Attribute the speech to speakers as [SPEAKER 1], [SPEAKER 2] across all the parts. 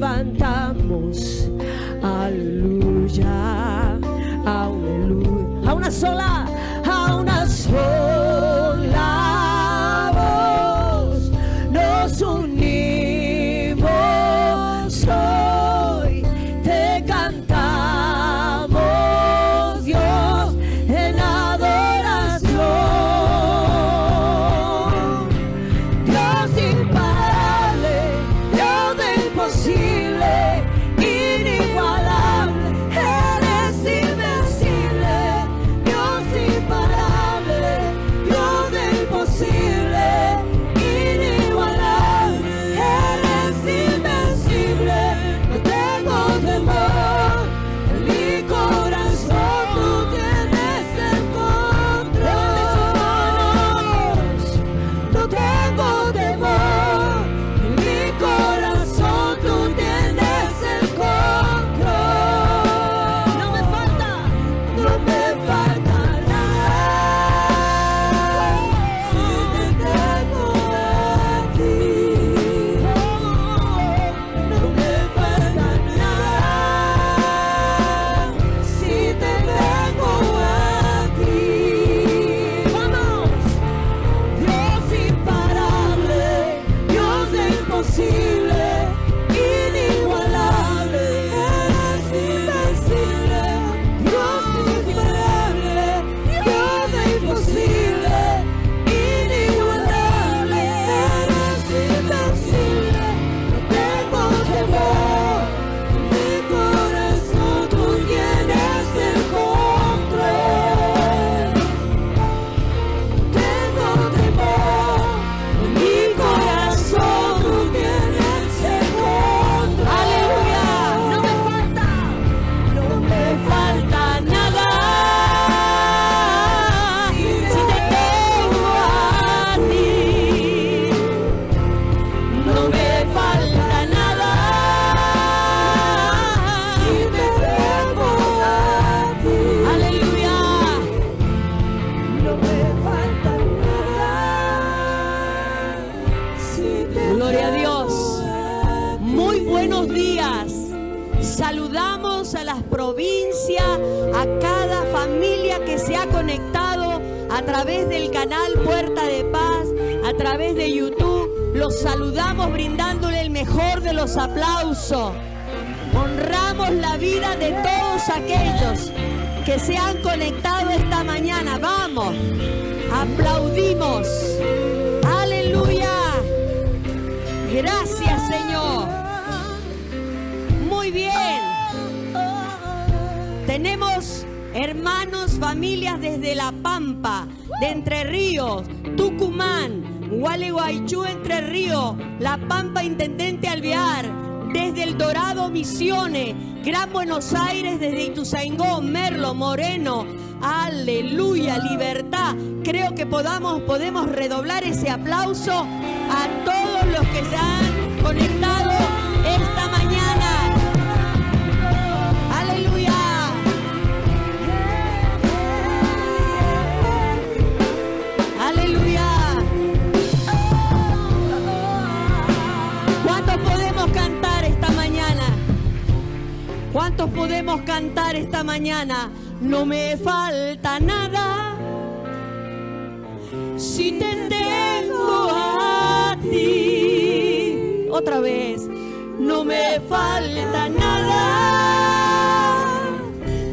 [SPEAKER 1] levantamos. Aleluya, aleluya. A una sola
[SPEAKER 2] creo que podamos, podemos redoblar ese aplauso a todos los que se han conectado esta mañana. Aleluya. Aleluya. ¿Cuántos podemos cantar esta mañana? ¿Cuántos podemos cantar esta mañana? No me falta nada si te tengo a ti. Otra vez, no me falta nada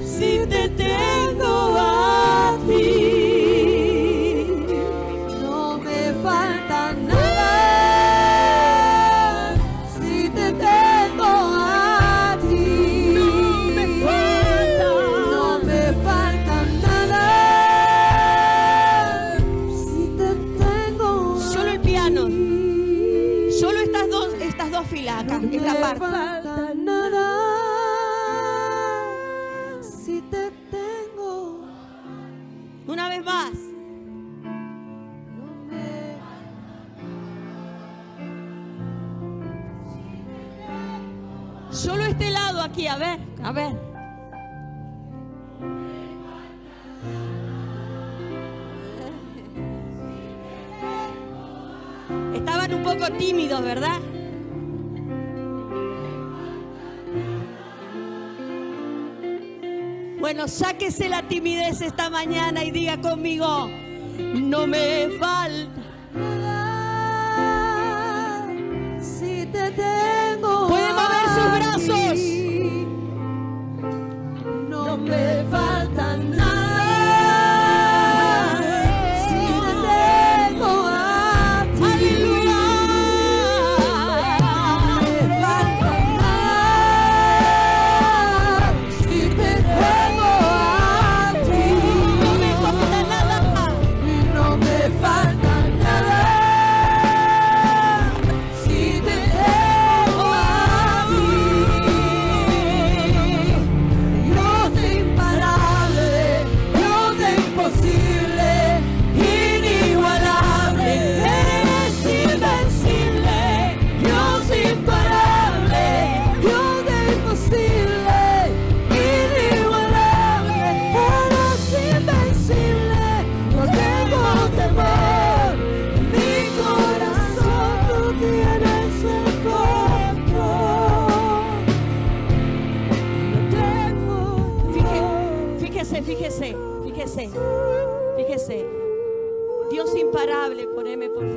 [SPEAKER 2] si te tengo a ti. a ver, a ver. Estaban un poco tímidos, ¿verdad?
[SPEAKER 1] Bueno, sáquese la timidez esta mañana y diga conmigo, no me falta.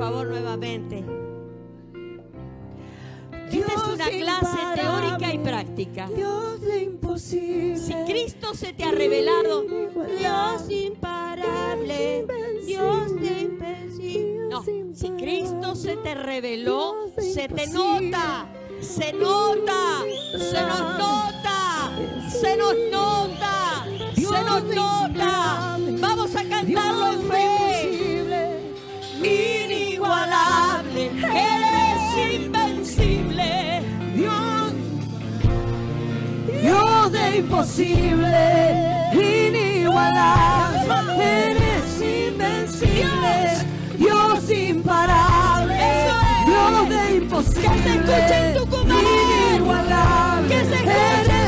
[SPEAKER 1] favor, nuevamente. Esta es una clase teórica y práctica.
[SPEAKER 2] Dios de imposible.
[SPEAKER 1] Si Cristo se te ha revelado, Dios imparable, Dios de. No, si Cristo se te reveló, se te nota, se nota.
[SPEAKER 2] imposible, inigualable, eres invencible, Dios imparable, Dios de imposible,
[SPEAKER 1] que se escuche en tu comunidad,
[SPEAKER 2] inigualable,
[SPEAKER 1] que se escuche.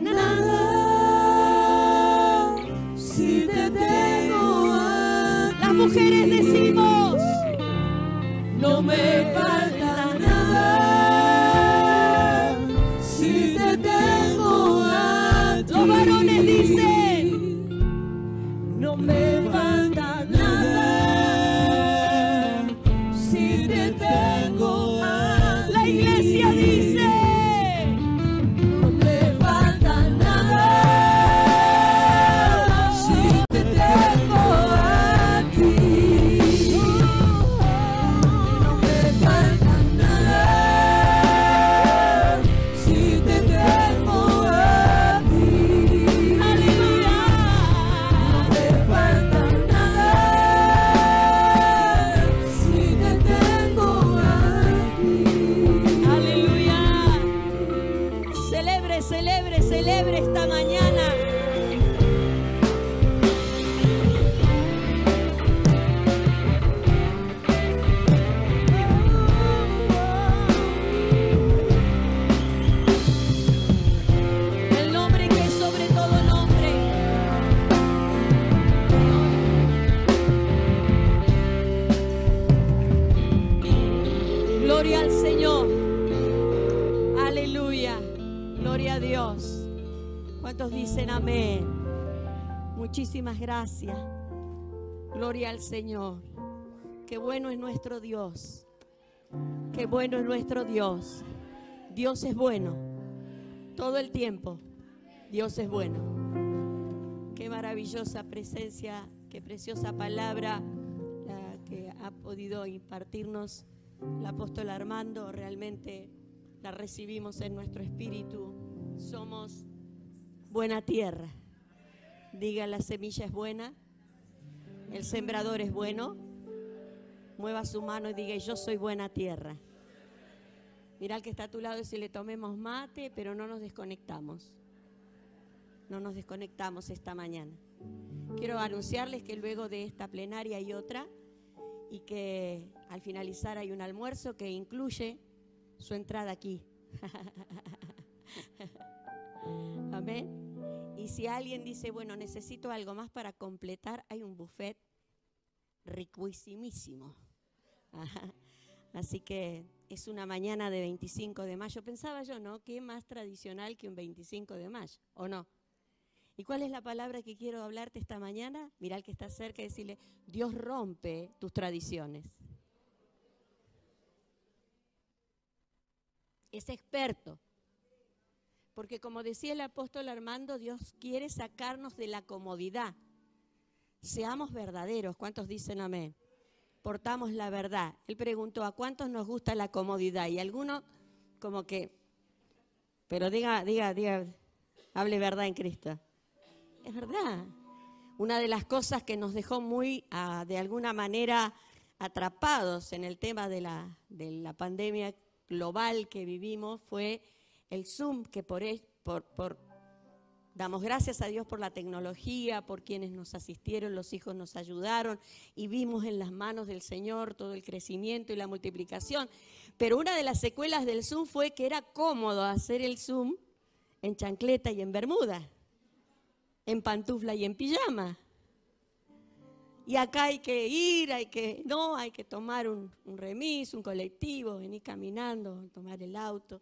[SPEAKER 1] nada
[SPEAKER 2] si te tengo a
[SPEAKER 1] Las mujeres decimos,
[SPEAKER 2] no me
[SPEAKER 1] muchísimas gracias. Gloria al Señor.
[SPEAKER 2] Qué bueno es nuestro Dios. Qué bueno es nuestro Dios. Dios es bueno. Todo el tiempo. Dios es bueno. Qué maravillosa presencia, qué preciosa palabra la que ha podido impartirnos el apóstol Armando. Realmente la recibimos en nuestro espíritu. Somos buena tierra. Diga, la semilla es buena. El sembrador es bueno. Mueva su mano y diga, yo soy buena tierra. Mira al que está a tu lado y si le tomemos mate, pero no nos desconectamos. No nos desconectamos esta mañana. Quiero anunciarles que luego de esta plenaria hay otra y que al finalizar hay un almuerzo que incluye su entrada aquí. Amén. Y si alguien dice, bueno, necesito algo más para completar, hay un buffet riquísimísimo. Así que es una mañana de 25 de mayo. Pensaba yo, ¿no? ¿Qué más tradicional que un 25 de mayo? ¿O no? ¿Y cuál es la palabra que quiero hablarte esta mañana? Mira al que está cerca y decirle, Dios rompe tus tradiciones. Es experto. Porque como decía el apóstol Armando, Dios quiere sacarnos de la comodidad. Seamos verdaderos. ¿Cuántos dicen amén? Portamos la verdad. Él preguntó, ¿a cuántos nos gusta la comodidad? Y algunos como que, pero diga, diga, diga, hable verdad en Cristo. Es verdad. Una de las cosas que nos dejó muy, ah, de alguna manera, atrapados en el tema de la, de la pandemia global que vivimos fue el Zoom, que por, por, por, damos gracias a Dios por la tecnología, por quienes nos asistieron, los hijos nos ayudaron y vimos en las manos del Señor todo el crecimiento y la multiplicación. Pero una de las secuelas del Zoom fue que era cómodo hacer el Zoom en chancleta y en bermuda en pantufla y en pijama. Y acá hay que ir, hay que, no, hay que tomar un, un remis, un colectivo, venir caminando, tomar el auto.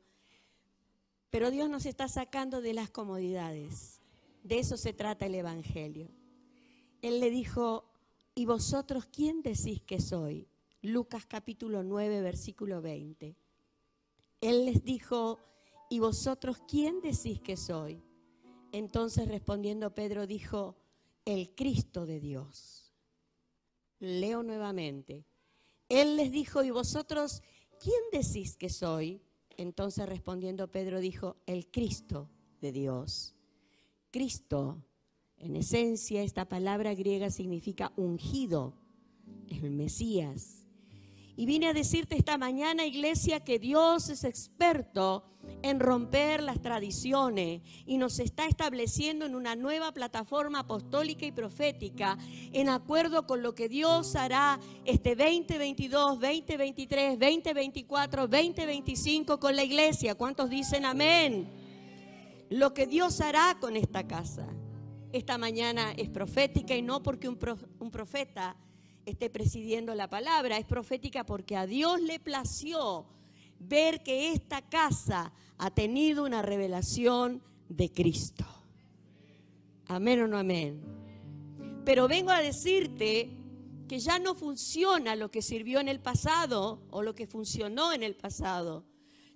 [SPEAKER 2] Pero Dios nos está sacando de las comodidades. De eso se trata el Evangelio. Él le dijo, ¿y vosotros quién decís que soy? Lucas capítulo 9, versículo 20. Él les dijo, ¿y vosotros quién decís que soy? Entonces respondiendo Pedro dijo, el Cristo de Dios. Leo nuevamente. Él les dijo, ¿y vosotros quién decís que soy? Entonces respondiendo Pedro dijo, el Cristo de Dios. Cristo, en esencia, esta palabra griega significa ungido, el Mesías. Y vine a decirte esta mañana, iglesia, que Dios es experto en romper las tradiciones y nos está estableciendo en una nueva plataforma apostólica y profética en acuerdo con lo que Dios hará este 2022, 2023, 2024, 2025 con la iglesia. ¿Cuántos dicen amén? Lo que Dios hará con esta casa. Esta mañana es profética y no porque un, profeta esté presidiendo la palabra, es profética porque a Dios le plació ver que esta casa ha tenido una revelación de Cristo. Amén o no amén. Pero vengo a decirte que ya no funciona lo que sirvió en el pasado o lo que funcionó en el pasado.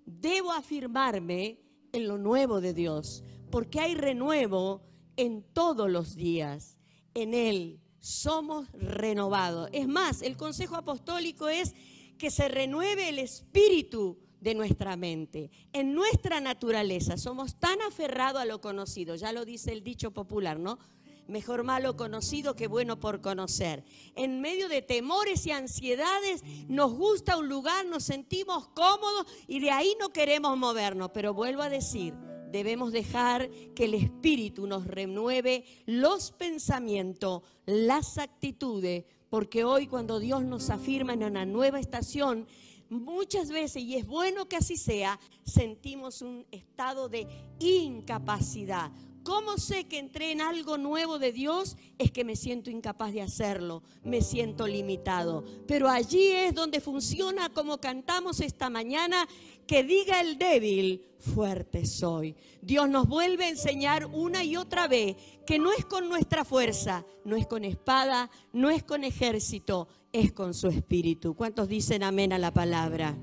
[SPEAKER 2] Debo afirmarme en lo nuevo de Dios, porque hay renuevo en todos los días. En Él somos renovados. Es más, el consejo apostólico es que se renueve el espíritu de nuestra mente. En nuestra naturaleza somos tan aferrados a lo conocido, ya lo dice el dicho popular, ¿no? Mejor malo conocido que bueno por conocer. En medio de temores y ansiedades nos gusta un lugar, nos sentimos cómodos y de ahí no queremos movernos. Pero vuelvo a decir, debemos dejar que el Espíritu nos renueve los pensamientos, las actitudes, porque hoy cuando Dios nos afirma en una nueva estación, muchas veces, y es bueno que así sea, sentimos un estado de incapacidad. cómo sé que entré en algo nuevo de Dios? Es que me siento incapaz de hacerlo, me siento limitado. Pero allí es donde funciona como cantamos esta mañana, que diga el débil, fuerte soy. Dios nos vuelve a enseñar una y otra vez que no es con nuestra fuerza, no es con espada, no es con ejército, es con su espíritu. ¿Cuántos dicen amén a la palabra?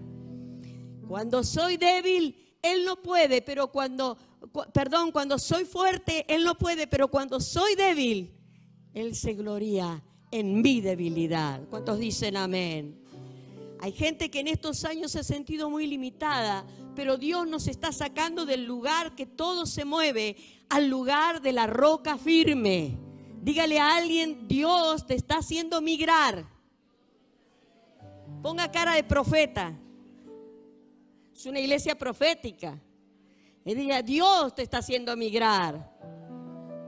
[SPEAKER 2] Cuando soy débil, Él no puede, pero cuando, cu- perdón, cuando soy fuerte, Él no puede, pero cuando soy débil, Él se gloria en mi debilidad. ¿Cuántos dicen amén? Hay gente que en estos años se ha sentido muy limitada, pero Dios nos está sacando del lugar que todo se mueve al lugar de la roca firme. Dígale a alguien, Dios te está haciendo migrar. Ponga cara de profeta. Es una iglesia profética. Y diga, Dios te está haciendo migrar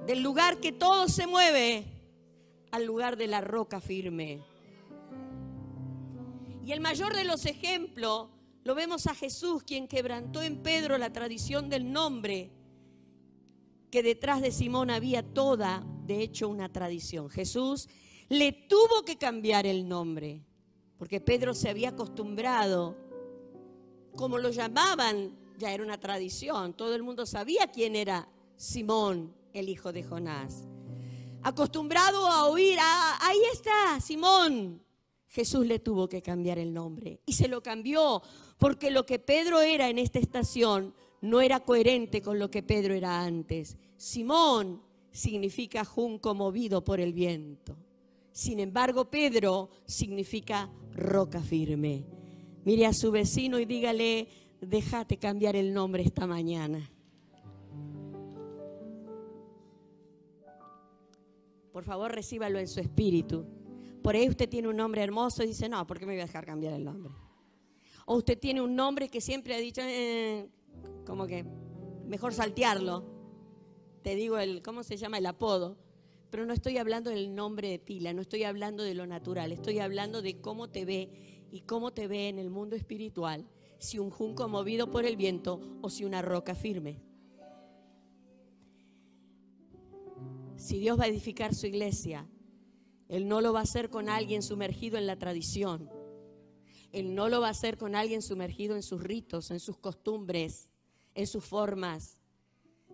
[SPEAKER 2] del lugar que todo se mueve al lugar de la roca firme. Y el mayor de los ejemplos lo vemos a Jesús, quien quebrantó en Pedro la tradición del nombre, que detrás de Simón había toda, de hecho, una tradición. Jesús le tuvo que cambiar el nombre, porque Pedro se había acostumbrado, como lo llamaban, ya era una tradición, todo el mundo sabía quién era Simón, el hijo de Jonás. Acostumbrado a oír, "Ah, ahí está, Simón, Jesús le tuvo que cambiar el nombre y se lo cambió porque lo que Pedro era en esta estación no era coherente con lo que Pedro era antes. Simón significa junco movido por el viento. Sin embargo, Pedro significa roca firme. Mire a su vecino y dígale, déjate cambiar el nombre esta mañana. Por favor, recíbalo en su espíritu. Por ahí usted tiene un nombre hermoso y dice, no, ¿por qué me voy a dejar cambiar el nombre? O usted tiene un nombre que siempre ha dicho, "Eh", como que mejor saltearlo. Te digo el, ¿cómo se llama? El apodo. Pero no estoy hablando del nombre de pila, no estoy hablando de lo natural, estoy hablando de cómo te ve y cómo te ve en el mundo espiritual, si un junco movido por el viento o si una roca firme. Si Dios va a edificar su iglesia, Él no lo va a hacer con alguien sumergido en la tradición. Él no lo va a hacer con alguien sumergido en sus ritos, en sus costumbres, en sus formas,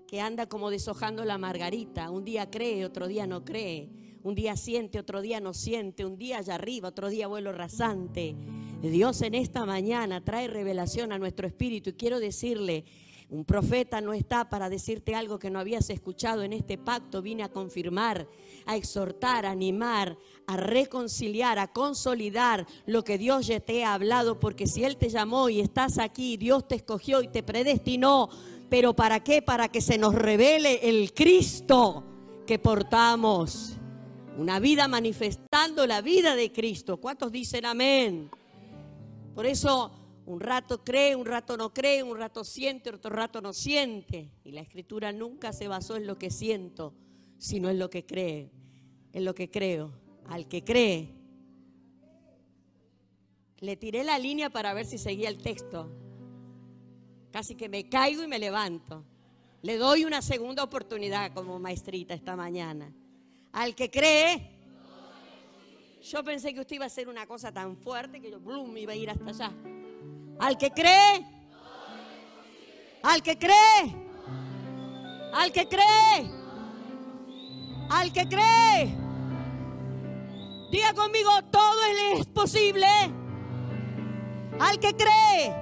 [SPEAKER 2] que anda como deshojando la margarita. Un día cree, otro día no cree. Un día siente, otro día no siente. Un día allá arriba, otro día vuelo rasante. Dios en esta mañana trae revelación a nuestro espíritu y quiero decirle, un profeta no está para decirte algo que no habías escuchado en este pacto. Vine a confirmar, a exhortar, a animar, a reconciliar, a consolidar lo que Dios ya te ha hablado. Porque si Él te llamó y estás aquí, Dios te escogió y te predestinó. Pero ¿para qué? Para que se nos revele el Cristo que portamos. Una vida manifestando la vida de Cristo. ¿Cuántos dicen amén? Por eso un rato cree, un rato no cree, un rato siente, otro rato no siente. Y la escritura nunca se basó en lo que siento, sino en lo que cree, en lo que creo. Al que cree. Le tiré la línea para ver si seguía el texto. Casi que me caigo y me levanto. Le doy una segunda oportunidad como maestrita esta mañana. Al que cree, yo pensé que usted iba a hacer una cosa tan fuerte que yo, blum, iba a ir hasta allá. Al que cree, al que cree, al que cree, al que cree. Diga conmigo, todo es posible. Al que cree,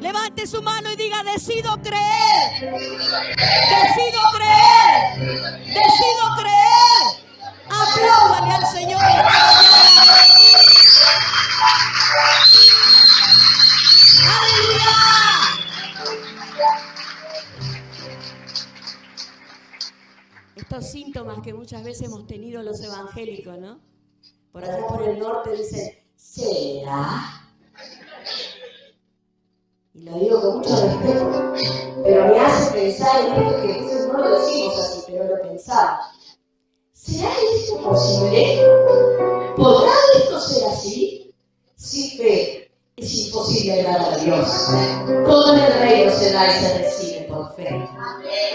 [SPEAKER 2] levante su mano y diga, decido creer. Decido creer. Decido creer. Apláudale al Señor. Estos síntomas que muchas veces hemos tenido los evangélicos, ¿no? Por allá por el norte dicen, ¿será? Y lo digo con mucho respeto, pero me hace pensar en esto que veces no lo decimos así, pero lo pensaba. ¿Será esto posible? ¿Podrá esto ser así? Sin fe es imposible agradar a Dios. Todo en el reino se da y se recibe por fe.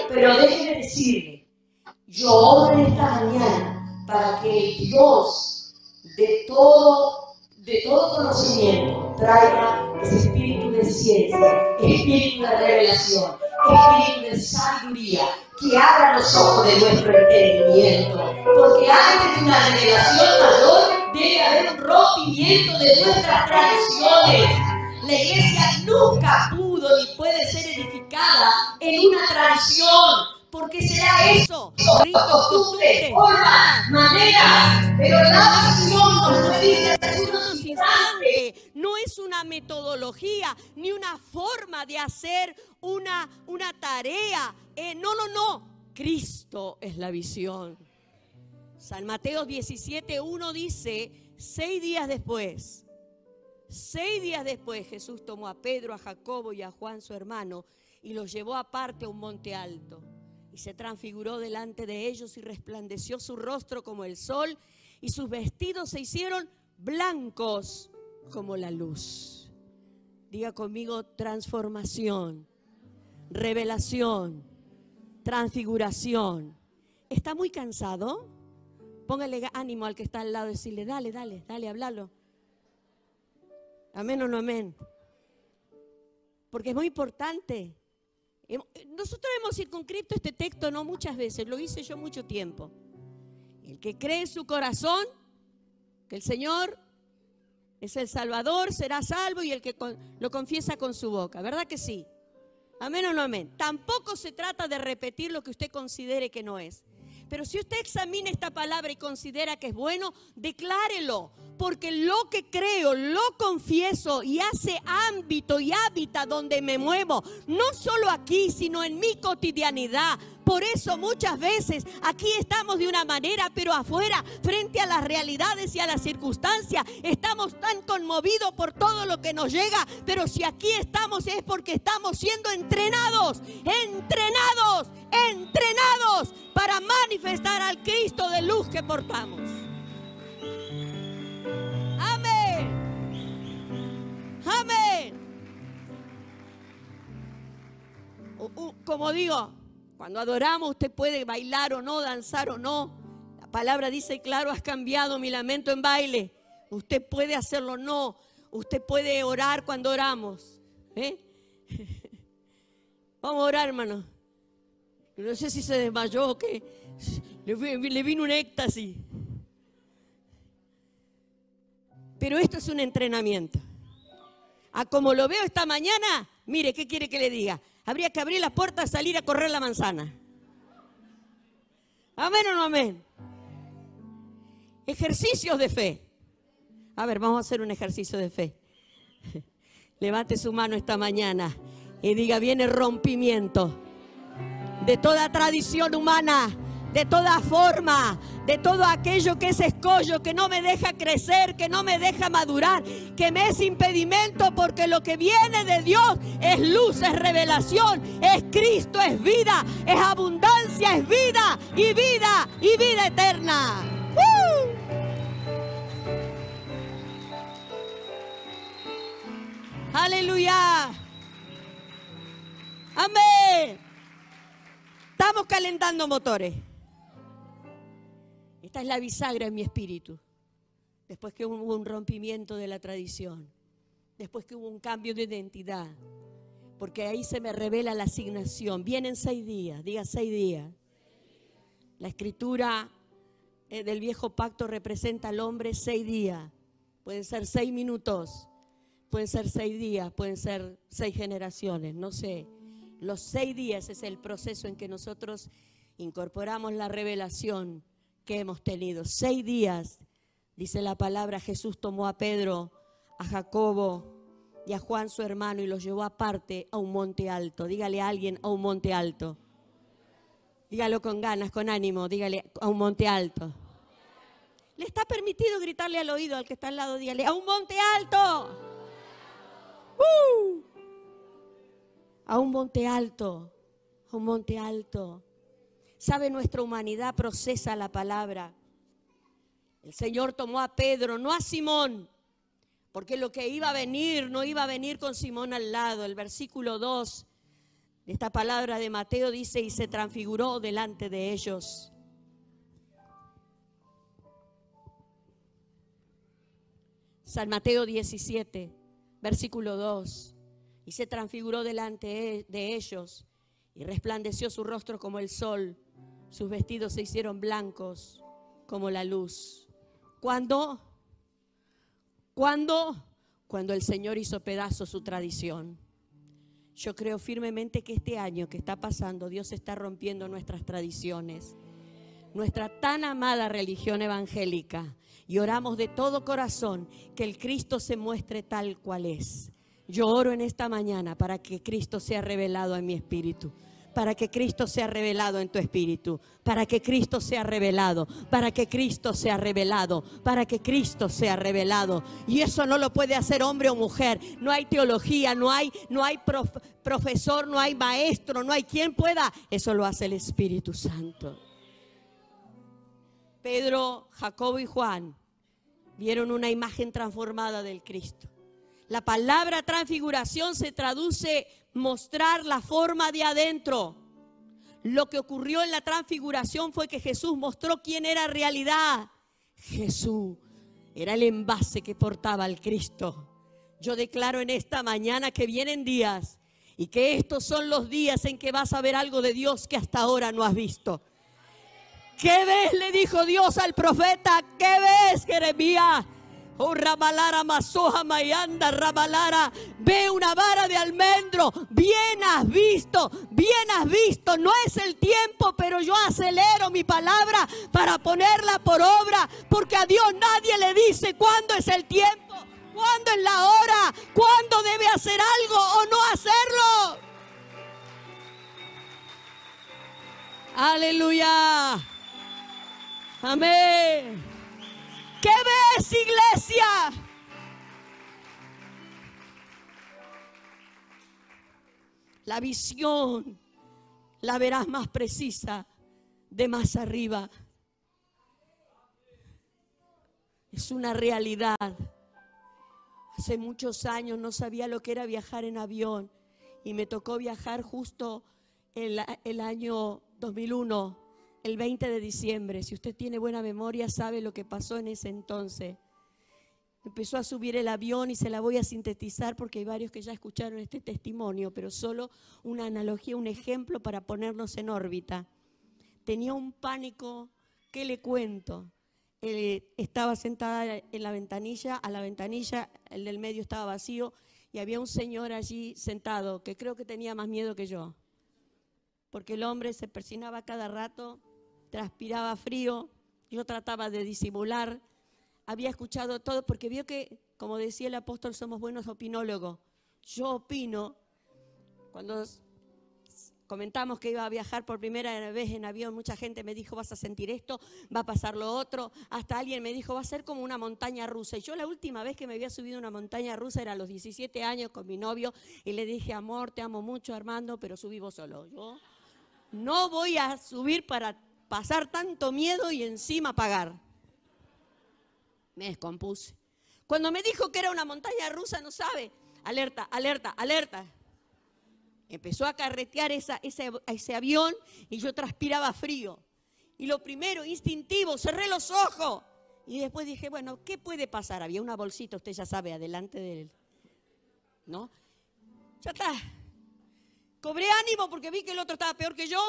[SPEAKER 2] Pero déjeme decirle, yo en esta mañana para que el Dios de todo, de todo conocimiento traiga ese espíritu de ciencia, espíritu de revelación, espíritu de sabiduría, que abra los ojos de nuestro entendimiento. Porque antes de una revelación mayor debe haber un rompimiento de nuestras tradiciones. La iglesia nunca pudo ni puede ser edificada en una tradición. Porque será eso, ritos, costumbres, formas, maneras, pero instantes, no es una metodología ni una forma de hacer una, una tarea. Eh, no, no, no. Cristo es la visión. San Mateo 17, 1 dice, seis días después, seis días después Jesús tomó a Pedro, a Jacobo y a Juan su hermano y los llevó aparte a un monte alto y se transfiguró delante de ellos y resplandeció su rostro como el sol y sus vestidos se hicieron blancos como la luz. Diga conmigo transformación, revelación, transfiguración. ¿Está muy cansado? Póngale ánimo al que está al lado y decirle, dale, dale, dale, háblalo. Amén o no amén. Porque es muy importante. Nosotros hemos circunscrito este texto no muchas veces, lo hice yo mucho tiempo. El que cree en su corazón que el Señor es el Salvador será salvo y el que lo confiesa con su boca, ¿verdad que sí? Amén o no amén. Tampoco se trata de repetir lo que usted considere que no es. Pero si usted examina esta palabra y considera que es bueno, declárelo. Porque lo que creo, lo confieso y hace ámbito y hábitat donde me muevo. No solo aquí, sino en mi cotidianidad. Por eso muchas veces aquí estamos de una manera, pero afuera, frente a las realidades y a las circunstancias, estamos tan conmovidos por todo lo que nos llega. Pero si aquí estamos es porque estamos siendo entrenados, entrenados, entrenados para manifestar al Cristo de luz que portamos. Amén. Amén. Como digo, cuando adoramos usted puede bailar o no, danzar o no. La palabra dice, claro, has cambiado mi lamento en baile. Usted puede hacerlo o no. Usted puede orar cuando oramos. ¿eh? Vamos a orar, hermano. No sé si se desmayó o que le vino un éxtasis. Pero esto es un entrenamiento. A como lo veo esta mañana, mire, ¿qué quiere que le diga? Habría que abrir la puerta y salir a correr la manzana. Amén o no amén. Ejercicios de fe. A ver, vamos a hacer un ejercicio de fe. Levante su mano esta mañana y diga, viene rompimiento de toda tradición humana de toda forma, de todo aquello que es escollo, que no me deja crecer, que no me deja madurar, que me es impedimento, porque lo que viene de Dios es luz, es revelación, es Cristo, es vida, es abundancia, es vida y vida y vida eterna. Aleluya. Amén. Estamos calentando motores. Esta es la bisagra en mi espíritu. Después que hubo un rompimiento de la tradición. Después que hubo un cambio de identidad. Porque ahí se me revela la asignación. Vienen seis días, diga seis días. La escritura eh, del viejo pacto representa al hombre seis días. Pueden ser seis minutos, pueden ser seis días, pueden ser seis generaciones, no sé. Los seis días es el proceso en que nosotros incorporamos la revelación que hemos tenido. Seis días, dice la palabra, Jesús tomó a Pedro, a Jacobo y a Juan su hermano y los llevó aparte a un monte alto. Dígale a alguien a un monte alto. Dígalo con ganas, con ánimo, dígale a un monte alto. Le está permitido gritarle al oído al que está al lado, dígale, a un monte alto. ¡Uh! A un monte alto, a un monte alto. Sabe, nuestra humanidad procesa la palabra. El Señor tomó a Pedro, no a Simón, porque lo que iba a venir no iba a venir con Simón al lado. El versículo 2 Esta palabra de Mateo dice, y se transfiguró delante de ellos. San Mateo 17, versículo 2. Y se transfiguró delante de ellos y resplandeció su rostro como el sol. Sus vestidos se hicieron blancos como la luz. ¿Cuándo? ¿Cuándo? Cuando el Señor hizo pedazo su tradición. Yo creo firmemente que este año que está pasando, Dios está rompiendo nuestras tradiciones, nuestra tan amada religión evangélica. Y oramos de todo corazón que el Cristo se muestre tal cual es. Yo oro en esta mañana para que Cristo sea revelado en mi espíritu para que Cristo sea revelado en tu espíritu, para que Cristo sea revelado, para que Cristo sea revelado, para que Cristo sea revelado. Y eso no lo puede hacer hombre o mujer. No hay teología, no hay, no hay profesor, no hay maestro, no hay quien pueda. Eso lo hace el Espíritu Santo. Pedro, Jacobo y Juan vieron una imagen transformada del Cristo. La palabra transfiguración se traduce mostrar la forma de adentro. Lo que ocurrió en la transfiguración fue que Jesús mostró quién era realidad. Jesús era el envase que portaba al Cristo. Yo declaro en esta mañana que vienen días y que estos son los días en que vas a ver algo de Dios que hasta ahora no has visto. ¿Qué ves? Le dijo Dios al profeta. ¿Qué ves, Jeremías? Oh, Rabalara, Masoja, Mayanda, Rabalara. Ve una vara de almendro. Bien has visto, bien has visto. No es el tiempo, pero yo acelero mi palabra para ponerla por obra. Porque a Dios nadie le dice cuándo es el tiempo, cuándo es la hora, cuándo debe hacer algo o no hacerlo. Aleluya. Amén. ¿Qué ves, iglesia? La visión la verás más precisa de más arriba. Es una realidad. Hace muchos años no sabía lo que era viajar en avión y me tocó viajar justo el, el año 2001 el 20 de diciembre. Si usted tiene buena memoria, sabe lo que pasó en ese entonces. Empezó a subir el avión y se la voy a sintetizar porque hay varios que ya escucharon este testimonio, pero solo una analogía, un ejemplo para ponernos en órbita. Tenía un pánico, ¿qué le cuento? estaba sentada en la ventanilla, a la ventanilla, el del medio estaba vacío y había un señor allí sentado que creo que tenía más miedo que yo, porque el hombre se persinaba cada rato transpiraba frío, yo trataba de disimular, había escuchado todo, porque vio que, como decía el apóstol, somos buenos opinólogos. Yo opino, cuando comentamos que iba a viajar por primera vez en avión, mucha gente me dijo, vas a sentir esto, va a pasar lo otro, hasta alguien me dijo, va a ser como una montaña rusa. Y yo la última vez que me había subido una montaña rusa era a los 17 años con mi novio y le dije, amor, te amo mucho Armando, pero subí vos solo. Yo no voy a subir para pasar tanto miedo y encima pagar. Me descompuse. Cuando me dijo que era una montaña rusa, no sabe. Alerta, alerta, alerta. Empezó a carretear esa, ese, ese avión y yo transpiraba frío. Y lo primero, instintivo, cerré los ojos. Y después dije, bueno, ¿qué puede pasar? Había una bolsita, usted ya sabe, adelante de él. ¿No? Ya está. Cobré ánimo porque vi que el otro estaba peor que yo.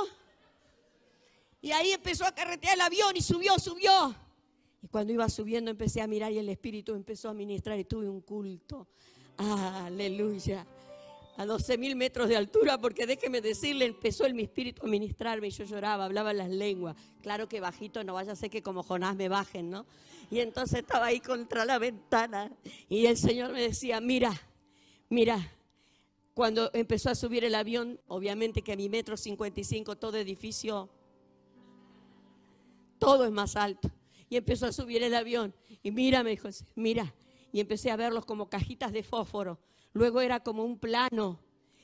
[SPEAKER 2] Y ahí empezó a carretear el avión y subió, subió. Y cuando iba subiendo empecé a mirar y el Espíritu empezó a ministrar y tuve un culto. Aleluya. A 12 mil metros de altura, porque déjeme decirle, empezó el mi espíritu a ministrarme y yo lloraba, hablaba las lenguas. Claro que bajito, no vaya a ser que como Jonás me bajen, ¿no? Y entonces estaba ahí contra la ventana y el Señor me decía, mira, mira, cuando empezó a subir el avión, obviamente que a mi metro 55 todo edificio todo es más alto. Y empezó a subir el avión. Y mira, me dijo, mira. Y empecé a verlos como cajitas de fósforo. Luego era como un plano.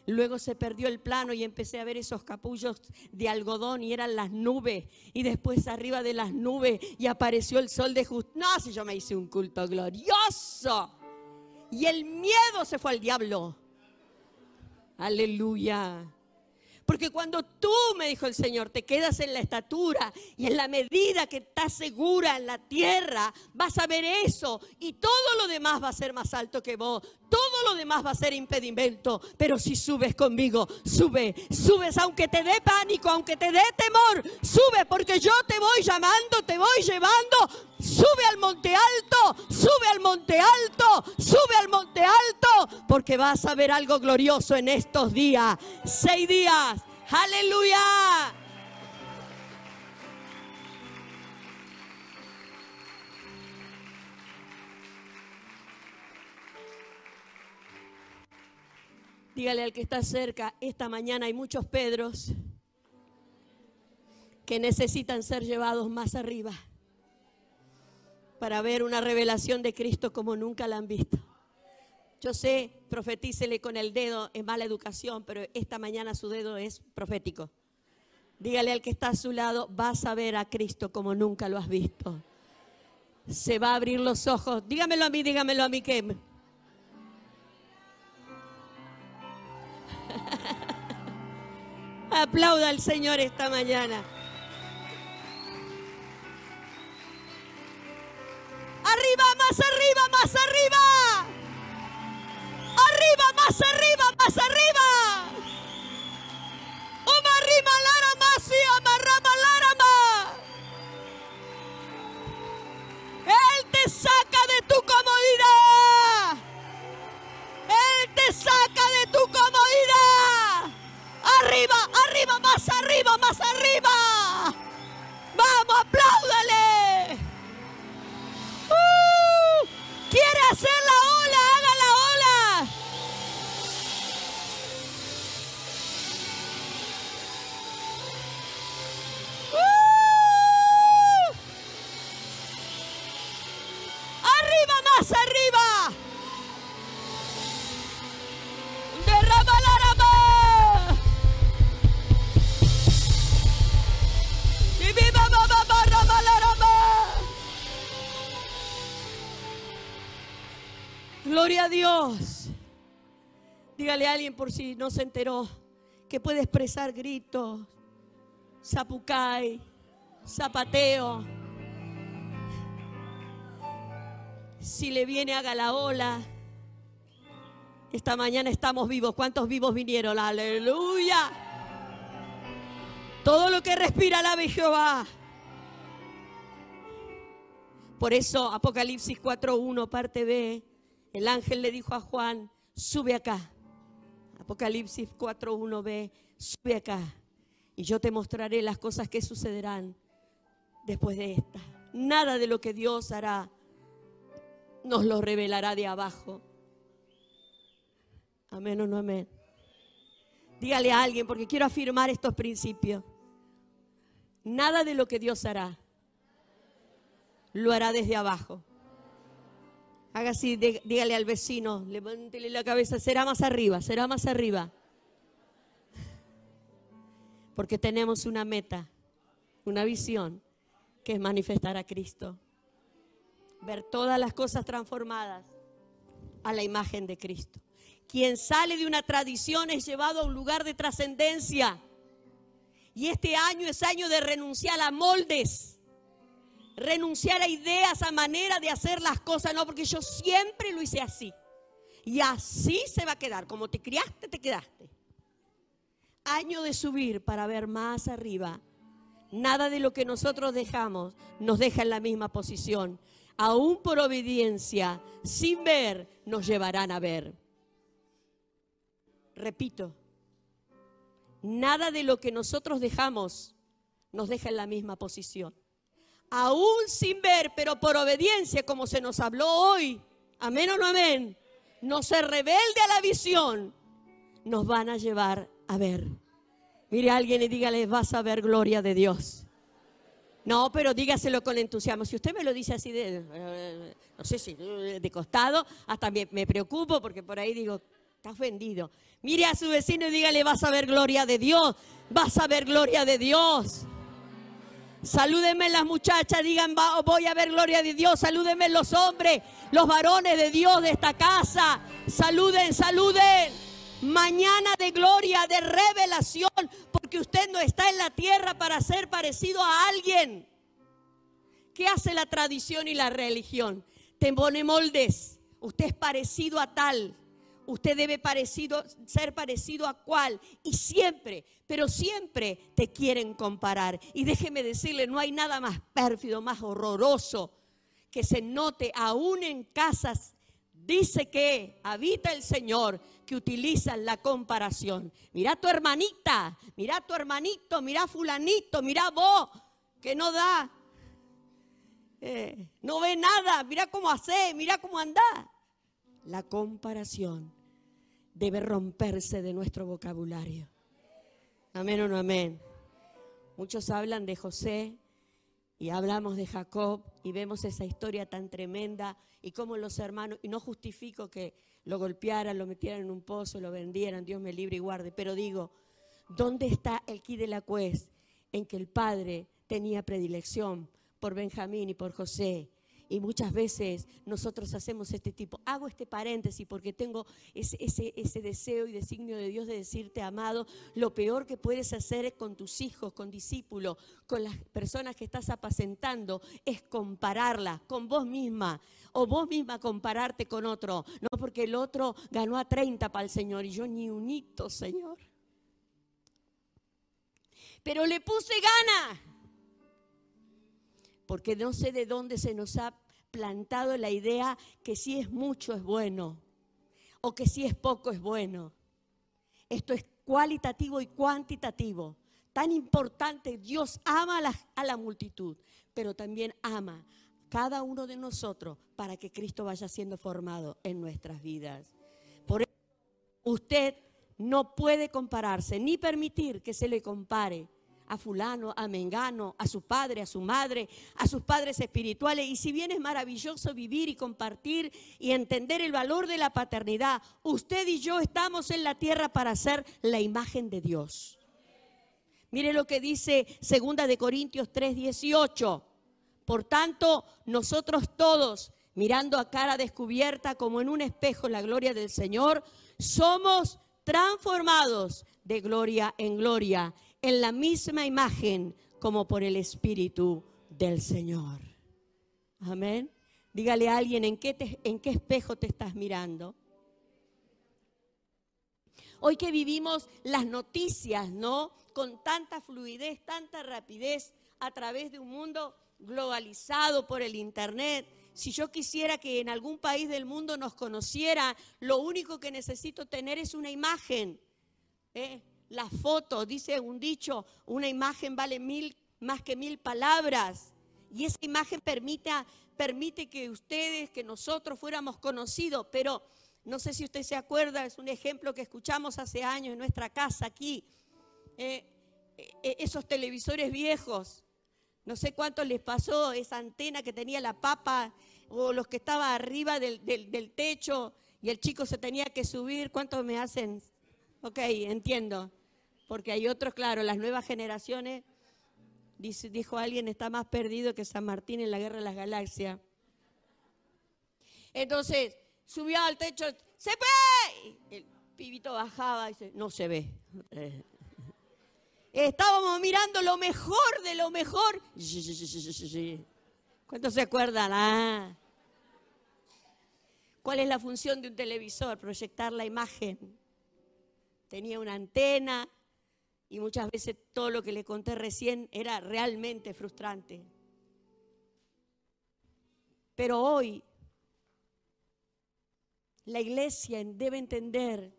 [SPEAKER 2] Luego se perdió el plano y empecé a ver esos capullos de algodón y eran las nubes. Y después arriba de las nubes y apareció el sol de justicia. No, si yo me hice un culto glorioso. Y el miedo se fue al diablo. Aleluya. Porque cuando tú, me dijo el Señor, te quedas en la estatura y en la medida que estás segura en la tierra, vas a ver eso y todo lo demás va a ser más alto que vos. Todo lo demás va a ser impedimento. Pero si subes conmigo, sube, subes aunque te dé pánico, aunque te dé temor, sube porque yo te voy llamando, te voy llevando. Sube al monte alto, sube al monte alto, sube al monte alto, porque vas a ver algo glorioso en estos días. Seis días. Aleluya. Dígale al que está cerca, esta mañana hay muchos Pedros que necesitan ser llevados más arriba para ver una revelación de Cristo como nunca la han visto. Yo sé, profetícele con el dedo, es mala educación, pero esta mañana su dedo es profético. Dígale al que está a su lado, vas a ver a Cristo como nunca lo has visto. Se va a abrir los ojos. Dígamelo a mí, dígamelo a mí que... Aplauda al Señor esta mañana. Arriba, más arriba, más arriba. Arriba, más arriba, más arriba. Uma rima larama, sí, amarrama larama. Él te saca de tu comodidad. Él te saca de tu comodidad. Arriba, arriba, más arriba, más arriba. Vamos, apláudale. Arriba. Derrama la rama. Y viva, va, va, va, rama, la rama. Gloria a Dios. Dígale a alguien por si no se enteró que puede expresar gritos, zapucay, zapateo. Si le viene haga la ola. Esta mañana estamos vivos. ¿Cuántos vivos vinieron? Aleluya. Todo lo que respira alabe Jehová. Por eso Apocalipsis 4.1, parte B, el ángel le dijo a Juan, sube acá. Apocalipsis 4.1b, sube acá. Y yo te mostraré las cosas que sucederán después de esta. Nada de lo que Dios hará nos lo revelará de abajo. Amén o no amén. Dígale a alguien, porque quiero afirmar estos principios. Nada de lo que Dios hará lo hará desde abajo. Haga así, dí- dígale al vecino, levántele la cabeza, será más arriba, será más arriba. Porque tenemos una meta, una visión, que es manifestar a Cristo. Ver todas las cosas transformadas a la imagen de Cristo. Quien sale de una tradición es llevado a un lugar de trascendencia. Y este año es año de renunciar a moldes, renunciar a ideas, a manera de hacer las cosas, no, porque yo siempre lo hice así. Y así se va a quedar, como te criaste, te quedaste. Año de subir para ver más arriba. Nada de lo que nosotros dejamos nos deja en la misma posición. Aún por obediencia, sin ver, nos llevarán a ver. Repito, nada de lo que nosotros dejamos nos deja en la misma posición. Aún sin ver, pero por obediencia, como se nos habló hoy, amén o no amén, no ser rebelde a la visión, nos van a llevar a ver. Mire a alguien y dígale, vas a ver gloria de Dios. No, pero dígaselo con entusiasmo. Si usted me lo dice así de, eh, no sé si de costado, hasta me, preocupo porque por ahí digo, está ofendido. Mire a su vecino y dígale, vas a ver gloria de Dios, vas a ver gloria de Dios. Salúdenme las muchachas, digan, "Va- voy a ver gloria de Dios. Salúdenme los hombres, los varones de Dios de esta casa. Saluden, saluden. mañana de gloria, de revelación, usted no está en la tierra para ser parecido a alguien. ¿Qué hace la tradición y la religión? Te pone moldes. Usted es parecido a tal. Usted debe parecido, ser parecido a cual. Y siempre, pero siempre te quieren comparar. Y déjeme decirle, no hay nada más pérfido, más horroroso que se note aún en casas. Dice que habita el Señor que utilizan la comparación. Mira tu hermanita, mira tu hermanito, mira fulanito, mira vos, que no da, eh, no ve nada, mira cómo hace, mira cómo anda. La comparación debe romperse de nuestro vocabulario. Amén o no amén. Muchos hablan de José y hablamos de Jacob y vemos esa historia tan tremenda y cómo los hermanos, y no justifico que lo golpearan, lo metieran en un pozo, lo vendieran, Dios me libre y guarde, pero digo, ¿dónde está el quid de la cuez en que el padre tenía predilección por Benjamín y por José? Y muchas veces nosotros hacemos este tipo. Hago este paréntesis porque tengo ese, ese, ese, deseo y designio de Dios de decirte, amado, lo peor que puedes hacer con tus hijos, con discípulos, con las personas que estás apacentando, es compararlas con vos misma. O vos misma compararte con otro. No porque el otro ganó a 30 para el Señor y yo ni un hito, Señor. Pero le puse gana porque no sé de dónde se nos ha plantado la idea que si es mucho es bueno o que si es poco es bueno. Esto es cualitativo y cuantitativo. Tan importante, Dios ama a la, a la multitud, pero también ama cada uno de nosotros para que Cristo vaya siendo formado en nuestras vidas. Por eso usted no puede compararse ni permitir que se le compare a fulano, a mengano, a su padre, a su madre, a sus padres espirituales. Y si bien es maravilloso vivir y compartir y entender el valor de la paternidad, usted y yo estamos en la tierra para ser la imagen de Dios. Mire lo que dice segunda de Corintios 3:18. Por tanto, nosotros todos, mirando a cara descubierta como en un espejo la gloria del Señor, somos transformados de gloria en gloria en la misma imagen como por el Espíritu del Señor. Amén. Dígale a alguien en qué, en qué espejo te estás mirando. Hoy que vivimos las noticias, ¿no? Con tanta fluidez, tanta rapidez a través de un mundo globalizado por el Internet. Si yo quisiera que en algún país del mundo nos conociera, lo único que necesito tener es una imagen. ¿eh? La foto, dice un dicho, una imagen vale mil, más que mil palabras. Y esa imagen permite, que ustedes, que nosotros fuéramos conocidos, pero no sé si usted se acuerda, es un ejemplo que escuchamos hace años en nuestra casa aquí, eh, eh, esos televisores viejos, no sé cuánto les pasó esa antena que tenía la papa o los que estaban arriba del, del techo y el chico se tenía que subir, ¿cuánto me hacen? Ok, entiendo. Porque hay otros, claro, las nuevas generaciones, dijo alguien, está más perdido que San Martín en la Guerra de las Galaxias. Entonces, subió al techo, ¡se ve! El pibito bajaba y dice, no se ve. Estábamos mirando lo mejor de lo mejor. ¿Cuántos se acuerdan? Ah. ¿Cuál es la función de un televisor? Proyectar la imagen. Tenía una antena, y muchas veces todo lo que le conté recién era realmente frustrante. Pero hoy la iglesia debe entender,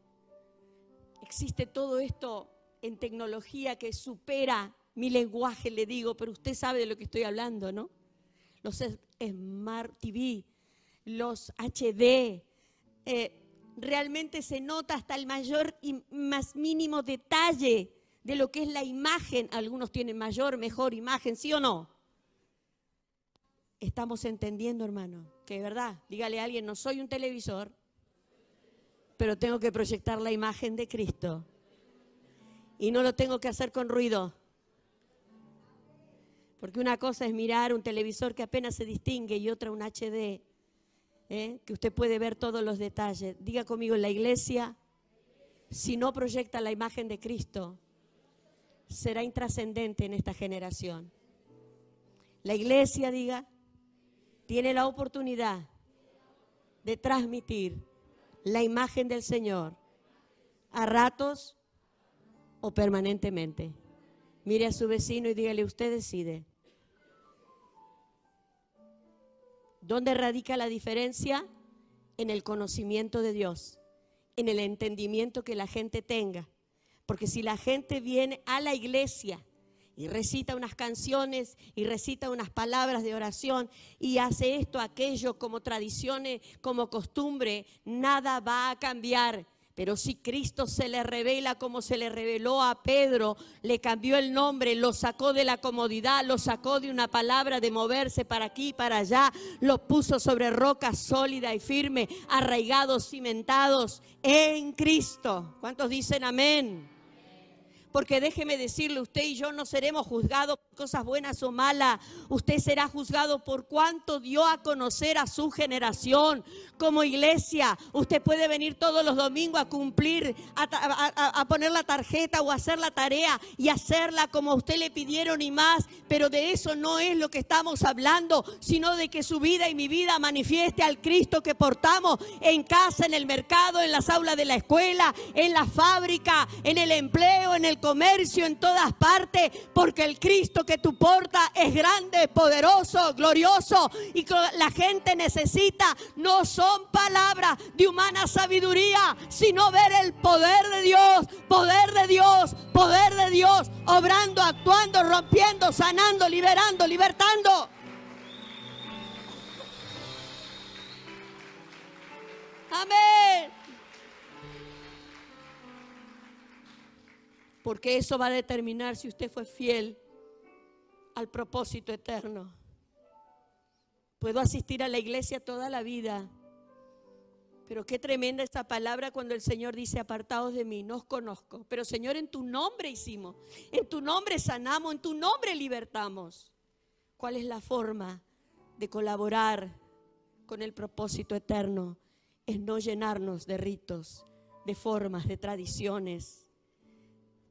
[SPEAKER 2] existe todo esto en tecnología que supera mi lenguaje, le digo, pero usted sabe de lo que estoy hablando, ¿no? Los Smart TV, los HD, eh, realmente se nota hasta el mayor y más mínimo detalle de lo que es la imagen. Algunos tienen mayor, mejor imagen, ¿sí o no? Estamos entendiendo, hermano, que es verdad. Dígale a alguien, no soy un televisor, pero tengo que proyectar la imagen de Cristo. Y no lo tengo que hacer con ruido. Porque una cosa es mirar un televisor que apenas se distingue y otra un HD, ¿eh? que usted puede ver todos los detalles. Diga conmigo, la iglesia si no proyecta la imagen de Cristo, será intrascendente en esta generación. La iglesia, diga, tiene la oportunidad de transmitir la imagen del Señor a ratos o permanentemente. Mire a su vecino y dígale, usted decide. ¿Dónde radica la diferencia? En el conocimiento de Dios, en el entendimiento que la gente tenga. Porque si la gente viene a la iglesia y recita unas canciones y recita unas palabras de oración y hace esto, aquello como tradiciones, como costumbre, nada va a cambiar. Pero si Cristo se le revela como se le reveló a Pedro, le cambió el nombre, lo sacó de la comodidad, lo sacó de una palabra de moverse para aquí y para allá, lo puso sobre roca sólida y firme, arraigados, cimentados en Cristo. ¿Cuántos dicen amén? Porque déjeme decirle, usted y yo no seremos juzgados por cosas buenas o malas. Usted será juzgado por cuánto dio a conocer a su generación. Como iglesia, usted puede venir todos los domingos a cumplir, a, a- a poner la tarjeta o hacer la tarea y hacerla como a usted le pidieron y más. Pero de eso no es lo que estamos hablando, sino de que su vida y mi vida manifieste al Cristo que portamos en casa, en el mercado, en las aulas de la escuela, en la fábrica, en el empleo, en el comercio, en todas partes, porque el Cristo que tú portas es grande, poderoso, glorioso y la gente necesita no son palabras de humana sabiduría, sino ver el poder de Dios, poder de Dios, poder de Dios, obrando, actuando, rompiendo, sanando, liberando, libertando. Amén. Porque eso va a determinar si usted fue fiel al propósito eterno. Puedo asistir a la iglesia toda la vida, pero qué tremenda esta palabra cuando el Señor dice, apartados de mí, no os conozco. Pero Señor, en tu nombre hicimos, en tu nombre sanamos, en tu nombre libertamos. ¿Cuál es la forma de colaborar con el propósito eterno? Es no llenarnos de ritos, de formas, de tradiciones.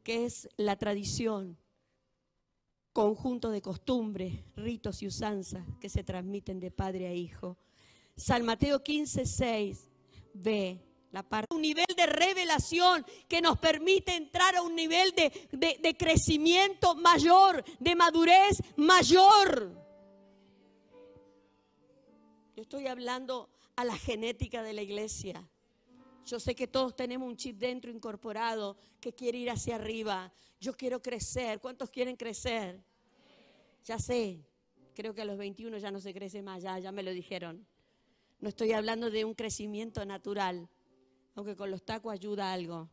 [SPEAKER 2] ¿Qué es la tradición? Conjunto de costumbres, ritos y usanzas que se transmiten de padre a hijo. San Mateo 15, 6 ve la parte, un nivel de revelación que nos permite entrar a un nivel de, de- de crecimiento mayor, de madurez mayor. Yo estoy hablando a la genética de la iglesia. Yo sé que todos tenemos un chip dentro incorporado que quiere ir hacia arriba. Yo quiero crecer. ¿Cuántos quieren crecer? Ya sé. Creo que a los 21 ya no se crece más, ya, ya me lo dijeron. No estoy hablando de un crecimiento natural, aunque con los tacos ayuda algo.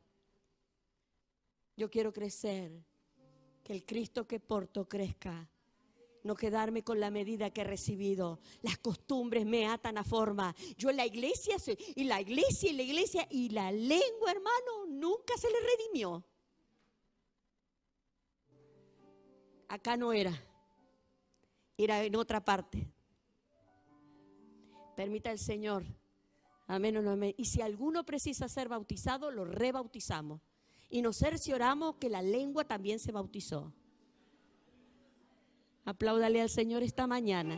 [SPEAKER 2] Yo quiero crecer, que el Cristo que porto crezca, no quedarme con la medida que he recibido. Las costumbres me atan a forma. Yo en la iglesia, soy- y la iglesia, y la iglesia, y la lengua, hermano, nunca se le redimió. Acá no era, era en otra parte. Permita el Señor. Amén no amén. Y si alguno precisa ser bautizado, lo rebautizamos. Y nos cercioramos que la lengua también se bautizó. Apláudale al Señor esta mañana.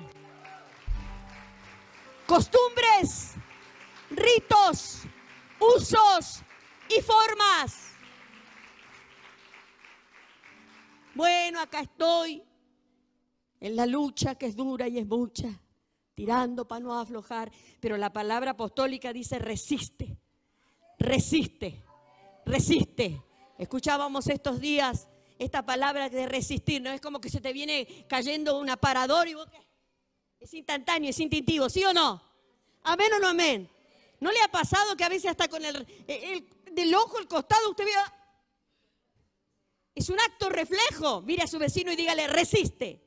[SPEAKER 2] Costumbres, ritos, usos y formas. Bueno, acá estoy en la lucha que es dura y es mucha, tirando para no aflojar, pero la palabra apostólica dice resiste, resiste, resiste. Escuchábamos estos días esta palabra de resistir, no es como que se te viene cayendo un aparador y vos es instantáneo, es instintivo, ¿sí o no? Amén o no amén. ¿No le ha pasado que a veces hasta con el, el- del ojo al costado usted vea es un acto reflejo. Mire a su vecino y dígale, resiste.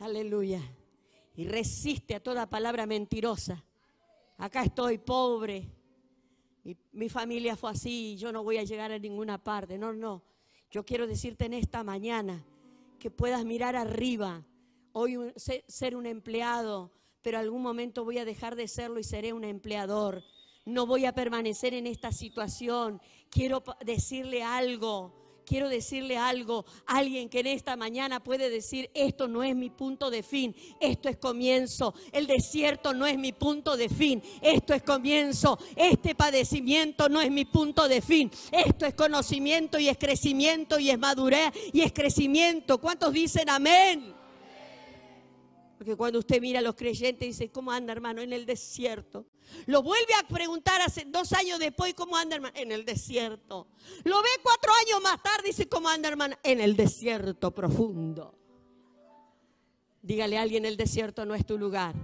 [SPEAKER 2] Aleluya. Y resiste a toda palabra mentirosa. Acá estoy pobre. Y mi familia fue así. Yo no voy a llegar a ninguna parte. No, no. Yo quiero decirte en esta mañana que puedas mirar arriba. Hoy un- se- ser un empleado, pero algún momento voy a dejar de serlo y seré un empleador. no voy a permanecer en esta situación. Quiero decirle algo. Quiero decirle algo. Alguien que en esta mañana puede decir, esto no es mi punto de fin, esto es comienzo. El desierto no es mi punto de fin, esto es comienzo. Este padecimiento no es mi punto de fin, esto es conocimiento y es crecimiento y es madurez y es crecimiento. ¿Cuántos dicen amén? Porque cuando usted mira a los creyentes dice, ¿cómo anda hermano? En el desierto. Lo vuelve a preguntar hace dos años después, ¿cómo anda hermano? En el desierto. Lo ve cuatro años más tarde dice, ¿cómo anda hermano? En el desierto profundo. Dígale a alguien, el desierto no es tu lugar.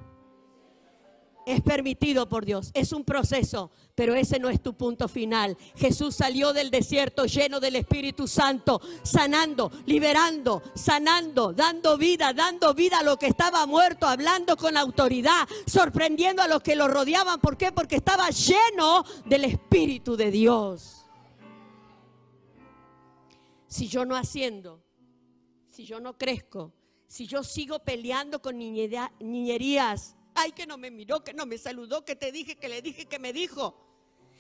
[SPEAKER 2] Es permitido por Dios, es un proceso, pero ese no es tu punto final. Jesús salió del desierto lleno del Espíritu Santo, sanando, liberando, sanando, dando vida, dando vida a lo que estaba muerto, hablando con autoridad, sorprendiendo a los que lo rodeaban. ¿Por qué? Porque estaba lleno del Espíritu de Dios. Si yo no haciendo, si yo no crezco, si yo sigo peleando con niñerías, ay, que no me miró, que no me saludó, que te dije, que le dije, que me dijo.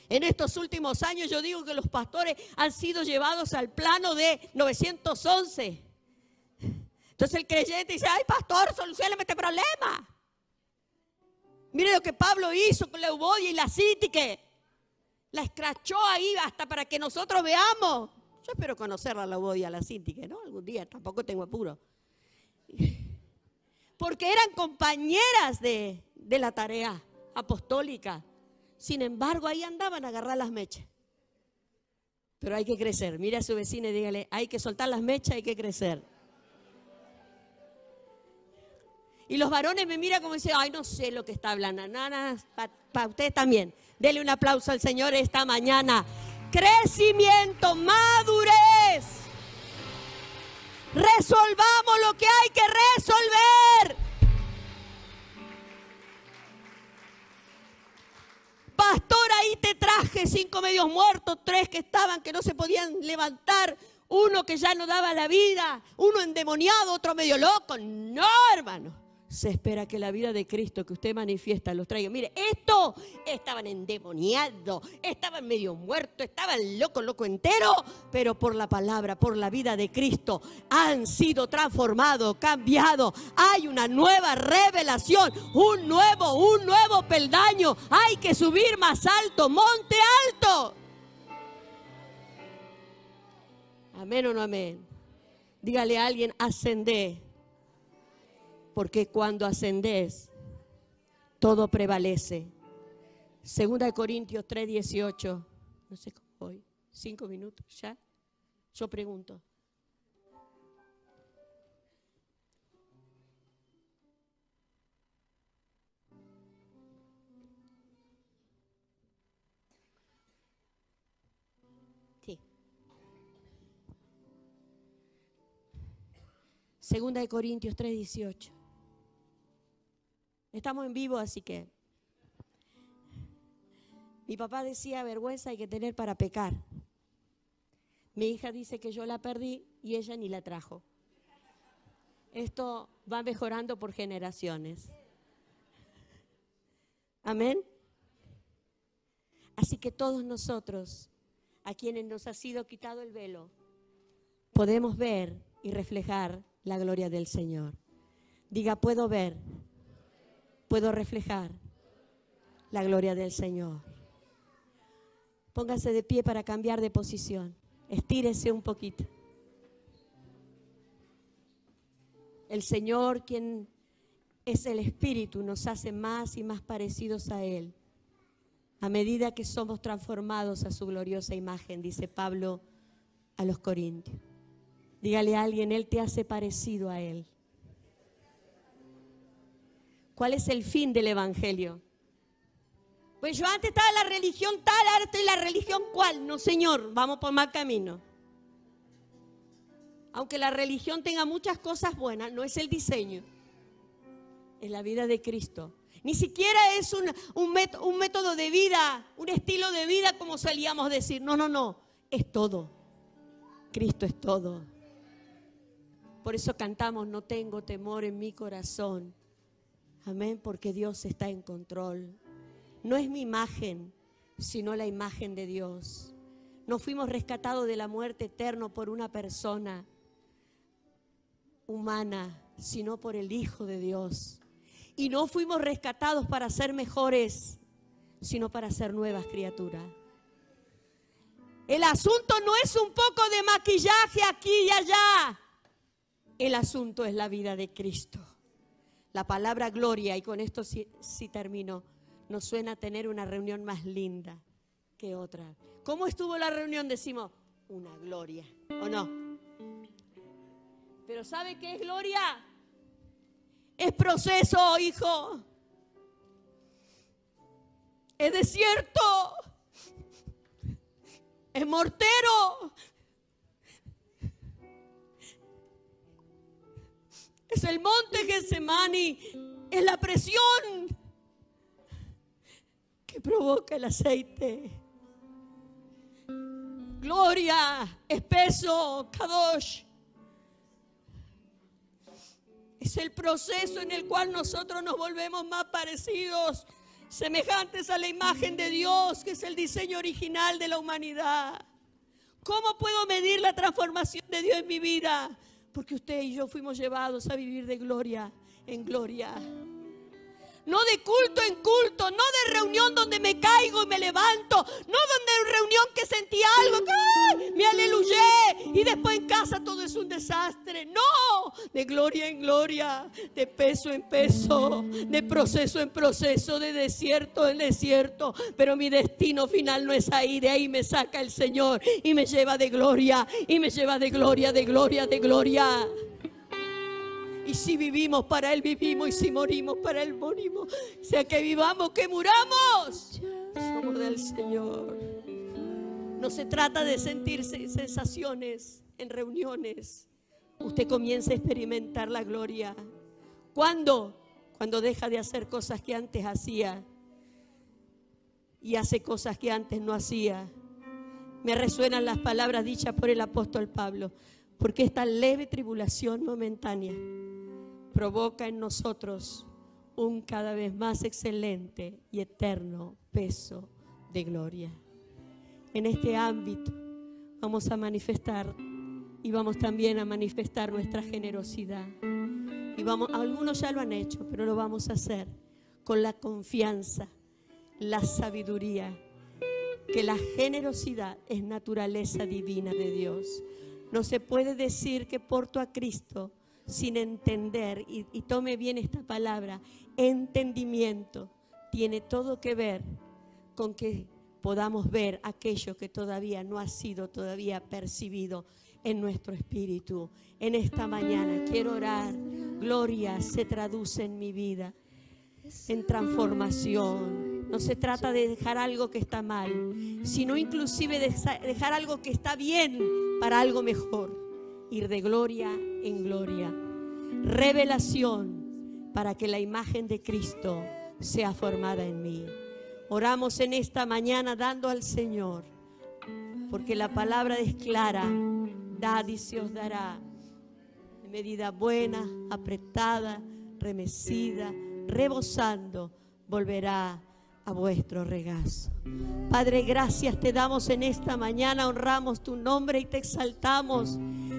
[SPEAKER 2] En estos últimos años yo digo que los pastores han sido llevados al plano de 911. Entonces el creyente dice, ay pastor, solucioname este problema. Mire lo que Pablo hizo con la Eubodia y la Cítique. La escrachó ahí hasta para que nosotros veamos. Yo espero conocerla la Eubodia, la Cítique, ¿no? Algún día, tampoco tengo apuro. Porque eran compañeras de, de la tarea apostólica. Sin embargo, ahí andaban a agarrar las mechas. Pero hay que crecer. Mire a su vecina y dígale, hay que soltar las mechas, hay que crecer. Y los varones me miran como dicen, ay, no sé lo que está hablando. Nada, para usted también. Dele un aplauso al Señor esta mañana. Crecimiento, madurez. Resolvamos lo que hay que resolver. Pastor, ahí te traje cinco medios muertos, tres que estaban que no se podían levantar, uno que ya no daba la vida, uno endemoniado, otro medio loco. No, hermano. Se espera que la vida de Cristo que usted manifiesta los traiga. Mire, esto estaban endemoniados, estaban medio muertos, estaban loco, loco entero, pero por la palabra, por la vida de Cristo, han sido transformados, cambiados. Hay una nueva revelación, un nuevo, un nuevo peldaño. Hay que subir más alto, monte alto. Amén o no amén. Dígale a alguien, ascendé. Porque cuando ascendés, todo prevalece. Segunda de Corintios 3, 18. No sé cómo voy. Cinco minutos, ¿ya? Yo pregunto. Sí. Segunda de Corintios 3, 18. Estamos en vivo, así que. Mi papá decía, vergüenza hay que tener para pecar. Mi hija dice que yo la perdí y ella ni la trajo. Esto va mejorando por generaciones. Amén. Así que todos nosotros, a quienes nos ha sido quitado el velo, podemos ver y reflejar la gloria del Señor. Diga, puedo ver, puedo reflejar la gloria del Señor. Póngase de pie para cambiar de posición. Estírese un poquito. El Señor, quien es el Espíritu, nos hace más y más parecidos a Él. A medida que somos transformados a su gloriosa imagen, dice Pablo a los Corintios. Dígale a alguien, Él te hace parecido a Él. ¿Cuál es el fin del Evangelio? Pues yo antes estaba en la religión tal, ahora estoy la religión cual. No, Señor, vamos por mal camino. Aunque la religión tenga muchas cosas buenas, no es el diseño. Es la vida de Cristo. Ni siquiera es un, un, met- un método de vida, un estilo de vida como solíamos decir. No, no, no. Es todo. Cristo es todo. Por eso cantamos, no tengo temor en mi corazón. Amén, porque Dios está en control. No es mi imagen, sino la imagen de Dios. No fuimos rescatados de la muerte eterna por una persona humana, sino por el Hijo de Dios. Y no fuimos rescatados para ser mejores, sino para ser nuevas criaturas. El asunto no es un poco de maquillaje aquí y allá. El asunto es la vida de Cristo. La palabra gloria, y con esto sí, termino, nos suena tener una reunión más linda que otra. ¿Cómo estuvo la reunión? Decimos, una gloria, ¿o no? Pero ¿sabe qué es gloria? Es proceso, hijo. Es desierto. Es mortero. Es el monte Getsemani. Es la presión que provoca el aceite. Gloria, espeso, kadosh. Es el proceso en el cual nosotros nos volvemos más parecidos, semejantes a la imagen de Dios, que es el diseño original de la humanidad. ¿Cómo puedo medir la transformación de Dios en mi vida? Porque usted y yo fuimos llevados a vivir de gloria en gloria. No de culto en culto, no de reunión donde me caigo y me levanto, no donde reunión que sentí algo, que me aleluyé y después en casa todo es un desastre. No, de gloria en gloria, de peso en peso, de proceso en proceso, de desierto en desierto. Pero mi destino final no es ahí, de ahí me saca el Señor y me lleva de gloria, y me lleva de gloria, de gloria, de gloria. Si vivimos para Él, vivimos. Y si morimos para Él, morimos. Sea que vivamos, que muramos. Somos del Señor. No se trata de sentirse sensaciones en reuniones. Usted comienza a experimentar la gloria. ¿Cuándo? Cuando deja de hacer cosas que antes hacía y hace cosas que antes no hacía. Me resuenan las palabras dichas por el apóstol Pablo, porque esta leve tribulación momentánea provoca en nosotros un cada vez más excelente y eterno peso de gloria. En este ámbito vamos a manifestar y vamos también a manifestar nuestra generosidad. Y vamos, algunos ya lo han hecho, pero lo vamos a hacer con la confianza, la sabiduría, que la generosidad es naturaleza divina de Dios. No se puede decir que porto a Cristo sin entender, y, tome bien esta palabra, entendimiento, tiene todo que ver con que podamos ver aquello que todavía no ha sido todavía percibido en nuestro espíritu. En esta mañana quiero orar, gloria se traduce en mi vida, en transformación. No se trata de dejar algo que está mal, sino inclusive de dejar algo que está bien para algo mejor. Ir de gloria en gloria. Revelación para que la imagen de Cristo sea formada en mí. Oramos en esta mañana dando al Señor, porque la palabra es clara, dad y se os dará. Medida buena, apretada, remecida, rebosando, volverá a vuestro regazo. Padre, gracias te damos en esta mañana, honramos tu nombre y te exaltamos,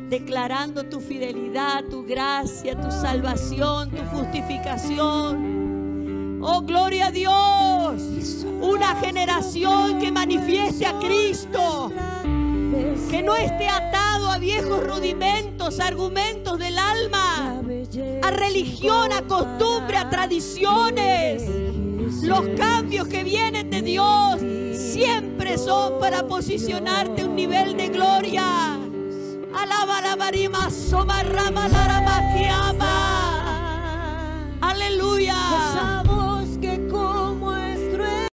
[SPEAKER 2] declarando tu fidelidad, tu gracia, tu salvación, tu justificación. Oh, gloria a Dios. Una generación que manifieste a Cristo. Que no esté atado a viejos rudimentos, argumentos del alma, a religión, a costumbre, a tradiciones. Los cambios que vienen de Dios siempre son para posicionarte a un nivel de gloria. Alaba la marima, soma rama la rama que ama. Aleluya. que